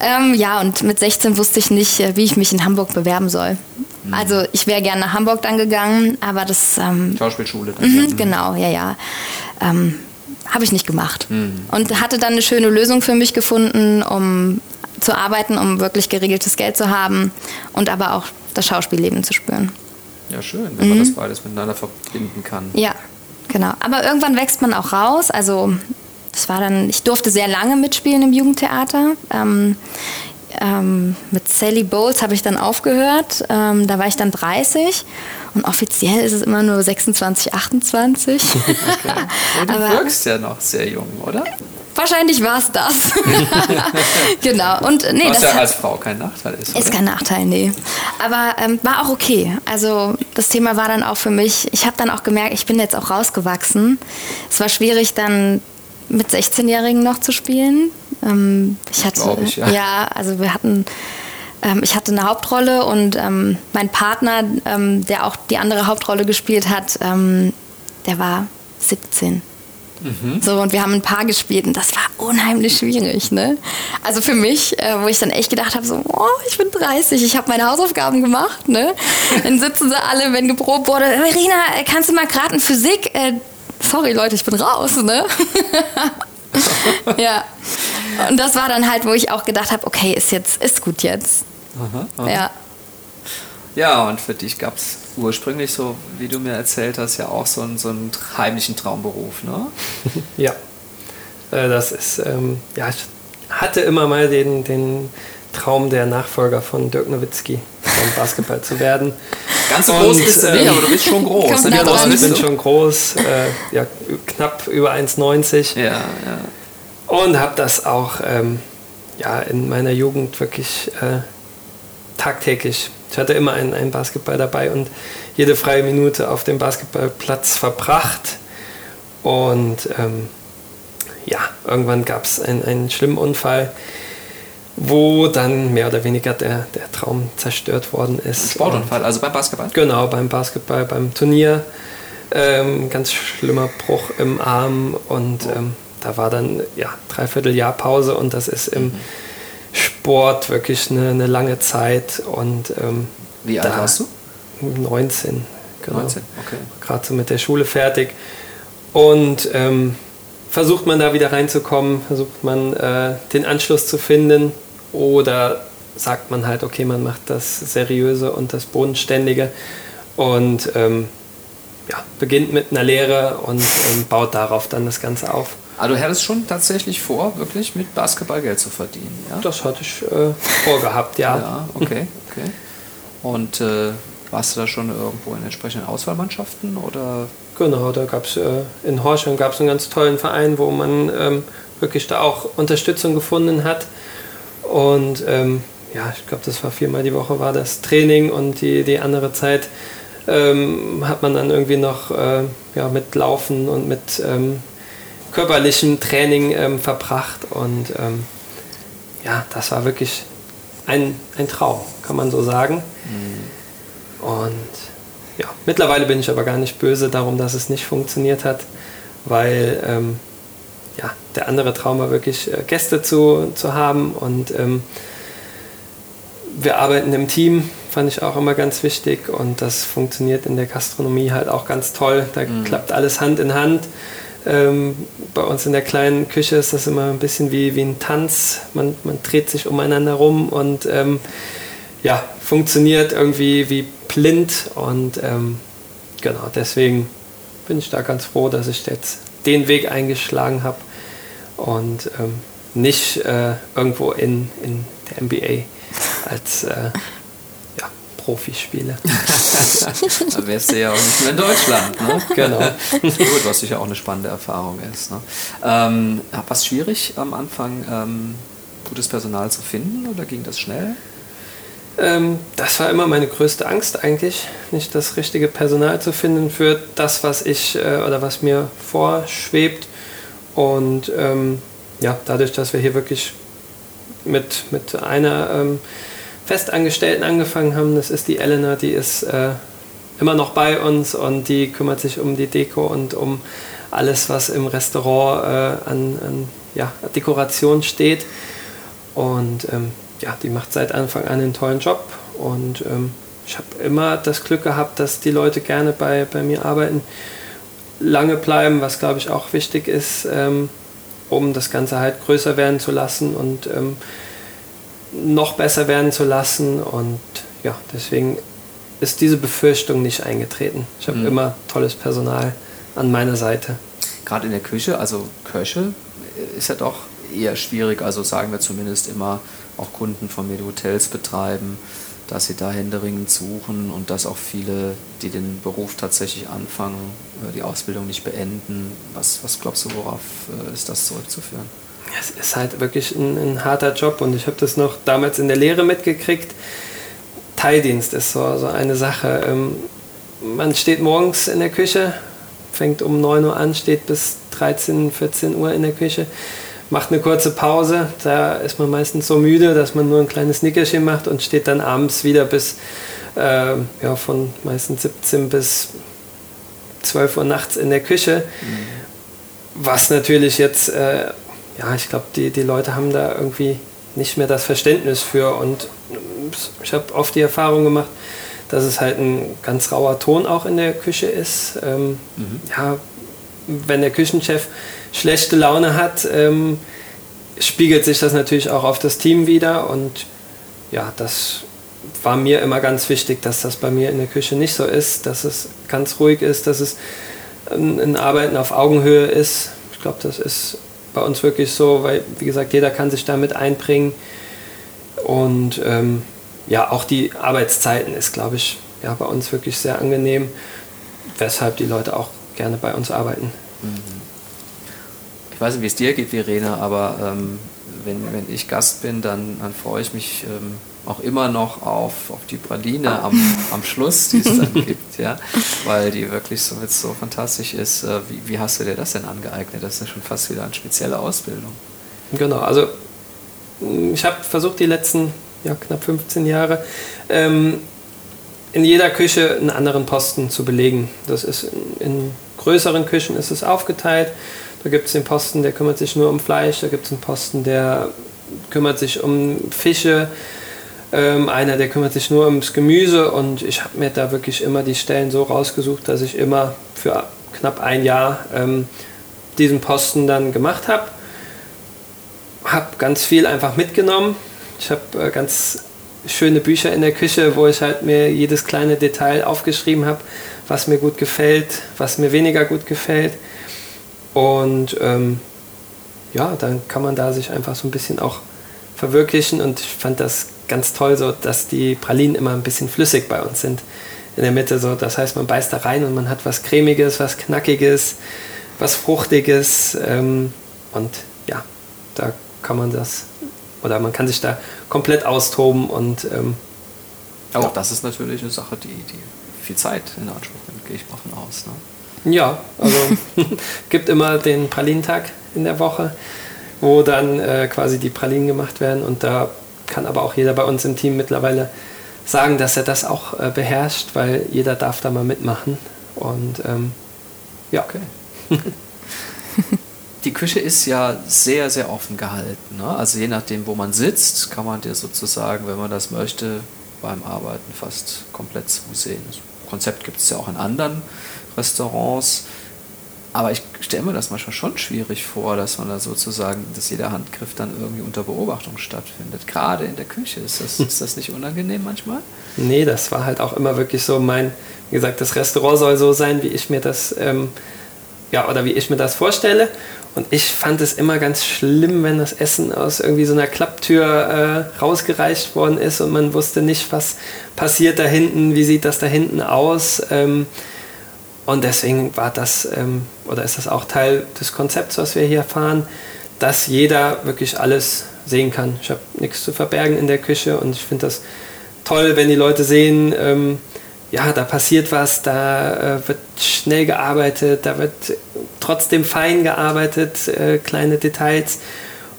Ähm, ja, und mit 16 wusste ich nicht, äh, wie ich mich in Hamburg bewerben soll. Mhm. Also ich wäre gerne nach Hamburg dann gegangen, aber das ähm, Schauspielschule. Mhm, ja. genau, ja, ja. Ähm, Habe ich nicht gemacht. Mhm. Und hatte dann eine schöne Lösung für mich gefunden, um zu arbeiten, um wirklich geregeltes Geld zu haben und aber auch das Schauspielleben zu spüren. Ja, schön, wenn man das beides miteinander verbinden kann. Ja, genau. Aber irgendwann wächst man auch raus. Also das war dann, ich durfte sehr lange mitspielen im Jugendtheater. Ähm, ähm, mit Sally Bowles habe ich dann aufgehört. Ähm, da war ich dann 30 und offiziell ist es immer nur 26, 28. Und du wirkst ja noch sehr jung, oder? Wahrscheinlich war es das. genau. Und nee, Was das ja hat- als Frau kein Nachteil ist. ist oder? kein Nachteil, nee. Aber ähm, war auch okay. Also das Thema war dann auch für mich, ich habe dann auch gemerkt, ich bin jetzt auch rausgewachsen. Es war schwierig dann mit 16-Jährigen noch zu spielen. Ähm, ich hatte, ich, ja. ja, also wir hatten, ähm, ich hatte eine Hauptrolle und ähm, mein Partner, ähm, der auch die andere Hauptrolle gespielt hat, ähm, der war 17. Mhm. So, und wir haben ein Paar gespielt und das war unheimlich schwierig, ne? Also für mich, äh, wo ich dann echt gedacht habe, so, oh, ich bin 30, ich habe meine Hausaufgaben gemacht, ne? Dann sitzen sie alle, wenn geprobt wurde, Verena, äh, kannst du mal gerade in Physik? Äh, sorry Leute, ich bin raus, ne? ja. Und das war dann halt, wo ich auch gedacht habe, okay, ist jetzt, ist gut jetzt. Ja. Ja, und für dich gab es ursprünglich so, wie du mir erzählt hast, ja auch so einen, so einen heimlichen Traumberuf, ne? Ja, Äh, das ist, ähm, ja, ich hatte immer mal den, den Traum, der Nachfolger von Dirk Nowitzki beim Basketball zu werden. Ganz so groß bist du nicht, ähm, aber du bist schon groß. Ne? dran. Ich bin schon groß, äh, ja, knapp über 1,90 Ja, ja. und habe das auch ähm, ja, in meiner Jugend wirklich äh, tagtäglich. Ich hatte immer einen, einen Basketball dabei und jede freie Minute auf dem Basketballplatz verbracht. Und ähm, ja, irgendwann gab es ein, einen schlimmen Unfall, wo dann mehr oder weniger der, der Traum zerstört worden ist. Ein Sportunfall, also beim Basketball? Genau, beim Basketball, beim Turnier. Ähm, ganz schlimmer Bruch im Arm und oh. ähm, da war dann ja dreiviertel Jahr Pause und das ist im mhm. Sport wirklich eine, eine, lange Zeit und ähm, wie alt warst du? 19, genau. 19, okay. Gerade so mit der Schule fertig und ähm, versucht man da wieder reinzukommen, versucht man äh, den Anschluss zu finden oder sagt man halt, okay, man macht das Seriöse und das Bodenständige und ähm, ja, beginnt mit einer Lehre und ähm, baut darauf dann das Ganze auf. Aber du hättest schon tatsächlich vor, wirklich mit Basketball Geld zu verdienen, ja? Das hatte ich äh, vorgehabt, ja. Ja, okay, okay. Und äh, warst du da schon irgendwo in entsprechenden Auswahlmannschaften oder? Genau, da gab es äh, in Horschung gab es einen ganz tollen Verein, wo man ähm, wirklich da auch Unterstützung gefunden hat. Und ähm, ja, ich glaube, das war viermal die Woche war das Training und die, die andere Zeit ähm, hat man dann irgendwie noch äh, ja, mit Laufen und mit ähm, körperlichem Training ähm, verbracht. Und ähm, ja, das war wirklich ein, ein Traum, kann man so sagen. Mhm. Und ja, mittlerweile bin ich aber gar nicht böse darum, dass es nicht funktioniert hat, weil ähm, ja, der andere Traum war wirklich äh, Gäste zu, zu haben und ähm, wir arbeiten im Team, fand ich auch immer ganz wichtig und das funktioniert in der Gastronomie halt auch ganz toll. Da mhm. klappt alles Hand in Hand. Ähm, bei uns in der kleinen Küche ist das immer ein bisschen wie, wie ein Tanz. Man, man dreht sich umeinander rum und ähm, ja, funktioniert irgendwie wie blind und ähm, genau deswegen bin ich da ganz froh, dass ich jetzt den Weg eingeschlagen habe und ähm, nicht äh, irgendwo in, in der NBA als äh, ja, Profi spiele. da wärst du ja auch nicht mehr in Deutschland. Ne? Genau. Gut, was sicher auch eine spannende Erfahrung ist. Ne? Ähm, war es schwierig am Anfang, ähm, gutes Personal zu finden oder ging das schnell? Ähm, das war immer meine größte Angst eigentlich, nicht das richtige Personal zu finden für das, was ich äh, oder was mir vorschwebt. Und ähm, ja, dadurch, dass wir hier wirklich mit, mit einer ähm, Festangestellten angefangen haben, das ist die Elena, die ist äh, immer noch bei uns und die kümmert sich um die Deko und um alles, was im Restaurant äh, an, an ja, Dekoration steht. Und ähm, ja, die macht seit Anfang an einen tollen Job und ähm, ich habe immer das Glück gehabt, dass die Leute gerne bei, bei mir arbeiten, lange bleiben, was glaube ich auch wichtig ist, ähm, um das Ganze halt größer werden zu lassen und ähm, noch besser werden zu lassen und ja, deswegen ist diese Befürchtung nicht eingetreten. Ich habe mhm. immer tolles Personal an meiner Seite. Gerade in der Küche, also Köche, ist ja doch eher schwierig, also sagen wir zumindest immer auch Kunden von mir, die Hotels betreiben, dass sie da händeringend suchen und dass auch viele, die den Beruf tatsächlich anfangen, äh, die Ausbildung nicht beenden. Was, was glaubst du, worauf äh, ist das zurückzuführen? Es ist halt wirklich ein, ein harter Job und ich habe das noch damals in der Lehre mitgekriegt. Teildienst ist so, so eine Sache. Ähm, man steht morgens in der Küche, fängt um 9 Uhr an, steht bis 13, 14 Uhr in der Küche macht eine kurze Pause. Da ist man meistens so müde, dass man nur ein kleines Nickerchen macht und steht dann abends wieder bis äh, ja, von meistens 17 bis 12 Uhr nachts in der Küche. Mhm. Was natürlich jetzt, äh, ja, ich glaube, die, die Leute haben da irgendwie nicht mehr das Verständnis für. Und ich habe oft die Erfahrung gemacht, dass es halt ein ganz rauer Ton auch in der Küche ist. Ähm, mhm. Ja, wenn der Küchenchef schlechte Laune hat, ähm, spiegelt sich das natürlich auch auf das Team wieder. Und ja, das war mir immer ganz wichtig, dass das bei mir in der Küche nicht so ist, dass es ganz ruhig ist, dass es ein, ein Arbeiten auf Augenhöhe ist. Ich glaube, das ist bei uns wirklich so, weil, wie gesagt, jeder kann sich damit einbringen. Und ähm, ja, auch die Arbeitszeiten ist, glaube ich, ja, bei uns wirklich sehr angenehm, weshalb die Leute auch gerne bei uns arbeiten. Mhm ich weiß nicht, wie es dir geht, Verena, aber ähm, wenn, wenn ich Gast bin, dann, dann freue ich mich ähm, auch immer noch auf, auf die Praline am, am Schluss, die es dann gibt, ja, weil die wirklich so, so fantastisch ist. Äh, wie, wie hast du dir das denn angeeignet? Das ist ja schon fast wieder eine spezielle Ausbildung. Genau, also ich habe versucht, die letzten ja, knapp 15 Jahre ähm, in jeder Küche einen anderen Posten zu belegen. Das ist in, in größeren Küchen ist es aufgeteilt. Da gibt es den Posten, der kümmert sich nur um Fleisch, da gibt es einen Posten, der kümmert sich um Fische, ähm, einer, der kümmert sich nur ums Gemüse und ich habe mir da wirklich immer die Stellen so rausgesucht, dass ich immer für knapp ein Jahr ähm, diesen Posten dann gemacht habe. Habe ganz viel einfach mitgenommen. Ich habe äh, ganz schöne Bücher in der Küche, wo ich halt mir jedes kleine Detail aufgeschrieben habe, was mir gut gefällt, was mir weniger gut gefällt. Und ähm, ja, dann kann man da sich einfach so ein bisschen auch verwirklichen und ich fand das ganz toll, so dass die Pralinen immer ein bisschen flüssig bei uns sind in der Mitte. So, das heißt, man beißt da rein und man hat was cremiges, was knackiges, was fruchtiges ähm, und ja, da kann man das oder man kann sich da komplett austoben und ähm, auch ja. das ist natürlich eine Sache, die, die viel Zeit in Anspruch nimmt, gehe ich mal von aus. Ne? Ja, also gibt immer den Pralinentag in der Woche, wo dann äh, quasi die Pralinen gemacht werden und da kann aber auch jeder bei uns im Team mittlerweile sagen, dass er das auch äh, beherrscht, weil jeder darf da mal mitmachen und ähm, ja. Okay. die Küche ist ja sehr, sehr offen gehalten. Ne? Also je nachdem, wo man sitzt, kann man dir sozusagen, wenn man das möchte, beim Arbeiten fast komplett zusehen. Das Konzept gibt es ja auch in anderen Restaurants. Aber ich stelle mir das manchmal schon schwierig vor, dass man da sozusagen, dass jeder Handgriff dann irgendwie unter Beobachtung stattfindet. Gerade in der Küche. Ist das, ist das nicht unangenehm manchmal? Nee, das war halt auch immer wirklich so mein, wie gesagt, das Restaurant soll so sein, wie ich mir das, ähm, ja, oder wie ich mir das vorstelle. Und ich fand es immer ganz schlimm, wenn das Essen aus irgendwie so einer Klapptür äh, rausgereicht worden ist und man wusste nicht, was passiert da hinten, wie sieht das da hinten aus. Ähm, und deswegen war das, ähm, oder ist das auch Teil des Konzepts, was wir hier fahren, dass jeder wirklich alles sehen kann. Ich habe nichts zu verbergen in der Küche und ich finde das toll, wenn die Leute sehen, ähm, ja, da passiert was, da äh, wird schnell gearbeitet, da wird trotzdem fein gearbeitet, äh, kleine Details.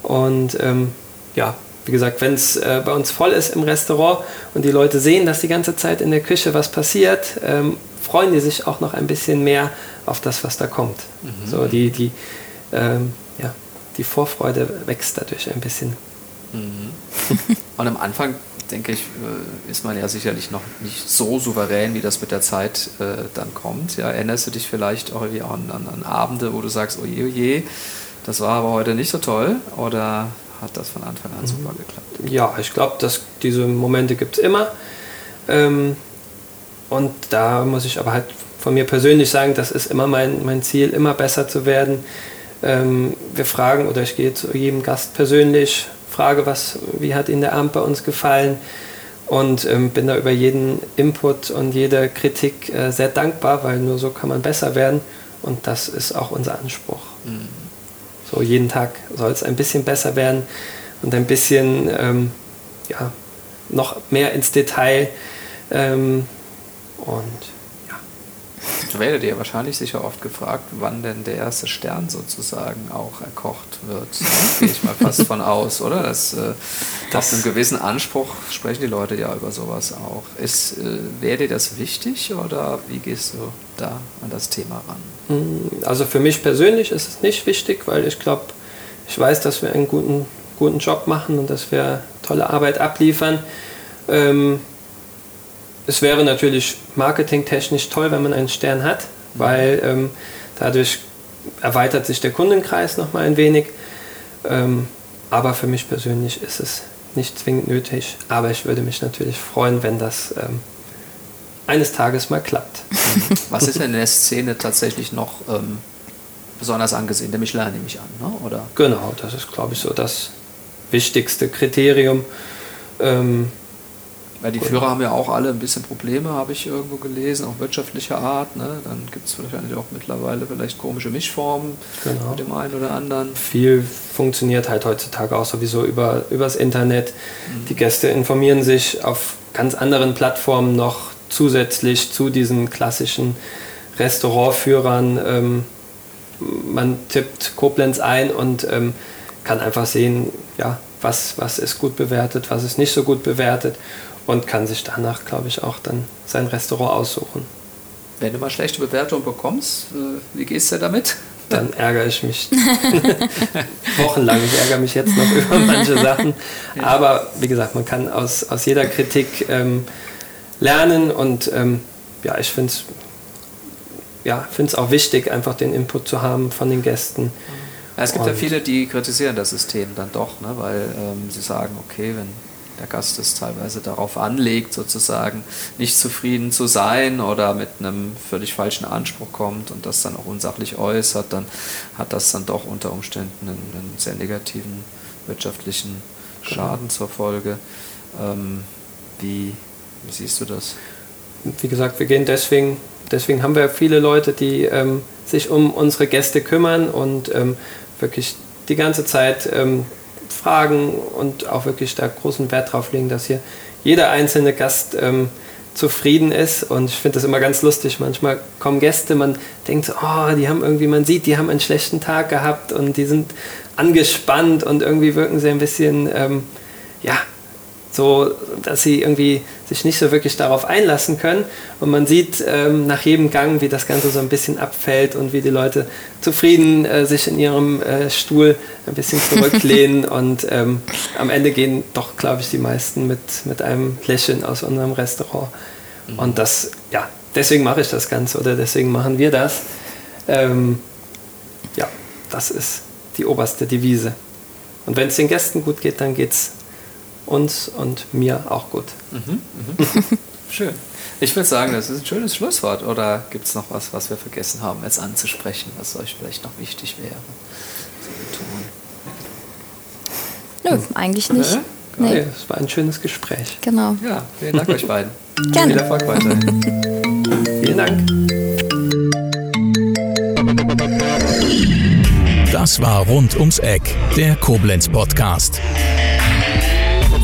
Und ähm, ja, wie gesagt, wenn es äh, bei uns voll ist im Restaurant und die Leute sehen, dass die ganze Zeit in der Küche was passiert, ähm, freuen die sich auch noch ein bisschen mehr auf das, was da kommt. Mhm. So die, die, ähm, ja, die Vorfreude wächst dadurch ein bisschen. Mhm. und am Anfang denke ich, äh, ist man ja sicherlich noch nicht so souverän, wie das mit der Zeit äh, dann kommt. Ja, erinnerst du dich vielleicht auch irgendwie an, an, an Abende, wo du sagst, oje, oje, das war aber heute nicht so toll? Oder hat das von Anfang an super geklappt? Ja, ich glaube, dass diese Momente gibt es immer. Ähm, und da muss ich aber halt von mir persönlich sagen, das ist immer mein, mein Ziel, immer besser zu werden. Ähm, wir fragen oder ich gehe zu jedem Gast persönlich, frage, was, wie hat Ihnen der Abend bei uns gefallen und ähm, bin da über jeden Input und jede Kritik äh, sehr dankbar, weil nur so kann man besser werden und das ist auch unser Anspruch. Mhm. So jeden Tag soll es ein bisschen besser werden und ein bisschen ähm, ja, noch mehr ins Detail ähm, und werdet ihr wahrscheinlich sicher oft gefragt, wann denn der erste Stern sozusagen auch erkocht wird. Gehe ich mal fast von aus, oder? Das, äh, das einem gewissen Anspruch sprechen die Leute ja über sowas auch. Ist, äh, wäre dir das wichtig oder wie gehst du da an das Thema ran? Mm, also für mich persönlich ist es nicht wichtig, weil ich glaube, ich weiß, dass wir einen guten, guten Job machen und dass wir tolle Arbeit abliefern. Ähm, es wäre natürlich marketingtechnisch toll, wenn man einen Stern hat, weil ähm, dadurch erweitert sich der Kundenkreis noch mal ein wenig. Ähm, aber für mich persönlich ist es nicht zwingend nötig. Aber ich würde mich natürlich freuen, wenn das ähm, eines Tages mal klappt. Was ist denn in der Szene tatsächlich noch ähm, besonders angesehen? Der Michelin nehme ich an, ne? oder? Genau, das ist, glaube ich, so das wichtigste Kriterium. Ähm, Weil die Führer haben ja auch alle ein bisschen Probleme, habe ich irgendwo gelesen, auch wirtschaftlicher Art. Ne? Dann gibt es wahrscheinlich auch mittlerweile vielleicht komische Mischformen genau. mit dem einen oder anderen. Viel funktioniert halt heutzutage auch sowieso über übers Internet. Mhm. Die Gäste informieren sich auf ganz anderen Plattformen noch zusätzlich zu diesen klassischen Restaurantführern. Ähm, man tippt Koblenz ein und ähm, kann einfach sehen, ja, was, was ist gut bewertet, was ist nicht so gut bewertet und kann sich danach, glaube ich, auch dann sein Restaurant aussuchen. Wenn du mal schlechte Bewertungen bekommst, äh, wie gehst du damit? Dann ärgere ich mich wochenlang. Ich ärgere mich jetzt noch über manche Sachen. Ja. Aber wie gesagt, man kann aus, aus jeder Kritik ähm, lernen und ähm, ja, ich finde es ja, auch wichtig, einfach den Input zu haben von den Gästen. Ja, es gibt und ja viele, die kritisieren das System dann doch, ne, weil ähm, sie sagen, okay, wenn der Gast es teilweise darauf anlegt, sozusagen nicht zufrieden zu sein oder mit einem völlig falschen Anspruch kommt und das dann auch unsachlich äußert, dann hat das dann doch unter Umständen einen, einen sehr negativen wirtschaftlichen genau. Schaden genau. zur Folge. Ähm, wie, wie siehst du das? Wie gesagt, wir gehen deswegen, deswegen haben wir viele Leute, die ähm, sich um unsere Gäste kümmern und ähm, wirklich die ganze Zeit ähm, fragen und auch wirklich da großen Wert drauf legen, dass hier jeder einzelne Gast ähm, zufrieden ist. Und ich finde das immer ganz lustig. Manchmal kommen Gäste, man denkt, so, oh, die haben irgendwie, man sieht, die haben einen schlechten Tag gehabt und die sind angespannt und irgendwie wirken sie ein bisschen, ähm, ja, so, dass sie irgendwie sich nicht so wirklich darauf einlassen können. Und man sieht ähm, nach jedem Gang, wie das Ganze so ein bisschen abfällt und wie die Leute zufrieden äh, sich in ihrem äh, Stuhl ein bisschen zurücklehnen. und ähm, am Ende gehen doch, glaube ich, die meisten mit, mit einem Lächeln aus unserem Restaurant. Mhm. Und das, ja, deswegen mache ich das Ganze oder deswegen machen wir das. Ähm, ja, das ist die oberste Devise. Und wenn es den Gästen gut geht, dann geht es uns und mir auch gut. Mhm, mhm. Schön. Ich würde sagen, das ist ein schönes Schlusswort. Oder gibt es noch was, was wir vergessen haben, jetzt anzusprechen, was euch vielleicht noch wichtig wäre zu Nö, eigentlich nicht. Nee. nee, es war ein schönes Gespräch. Genau. Ja, vielen Dank euch beiden. Gerne. Viel Erfolg weiterhin. Vielen Dank. Das war Rund ums Eck, der Koblenz Podcast.